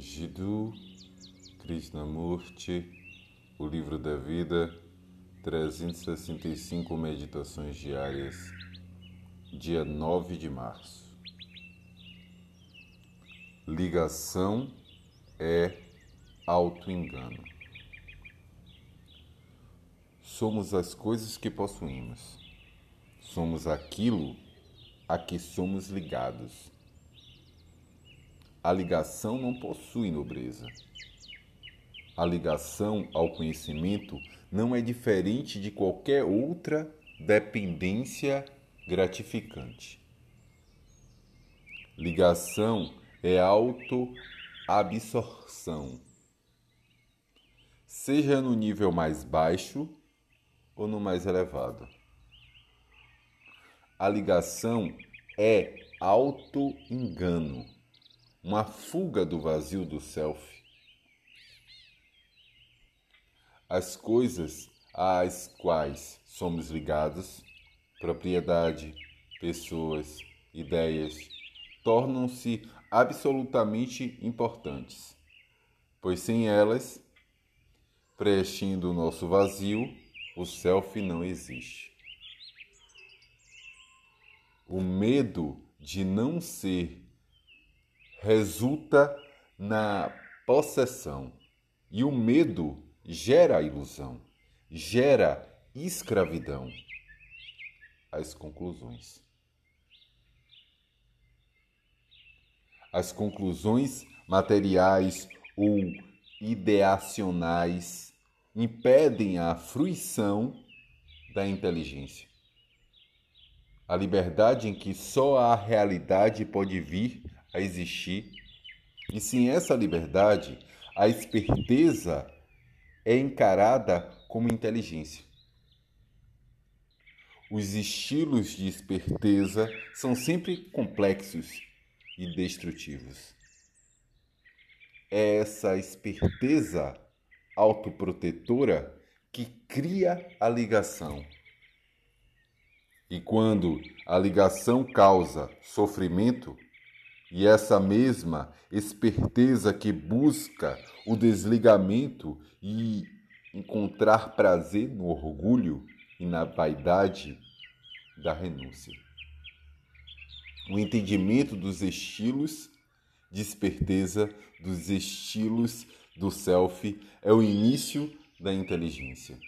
Jiddu Krishnamurti, O Livro da Vida, 365 Meditações Diárias, dia 9 de março. Ligação é auto-engano. Somos as coisas que possuímos. Somos aquilo a que somos ligados. A ligação não possui nobreza. A ligação ao conhecimento não é diferente de qualquer outra dependência gratificante. Ligação é autoabsorção, seja no nível mais baixo ou no mais elevado. A ligação é auto-engano uma fuga do vazio do self. As coisas às quais somos ligados, propriedade, pessoas, ideias, tornam-se absolutamente importantes, pois sem elas, preenchendo o nosso vazio, o self não existe. O medo de não ser resulta na possessão. E o medo gera ilusão, gera escravidão. As conclusões. As conclusões materiais ou ideacionais impedem a fruição da inteligência. A liberdade em que só a realidade pode vir a existir. E sem essa liberdade, a esperteza é encarada como inteligência. Os estilos de esperteza são sempre complexos e destrutivos. É essa esperteza autoprotetora que cria a ligação. E quando a ligação causa sofrimento, e essa mesma esperteza que busca o desligamento e encontrar prazer no orgulho e na vaidade da renúncia. O entendimento dos estilos de esperteza, dos estilos do self, é o início da inteligência.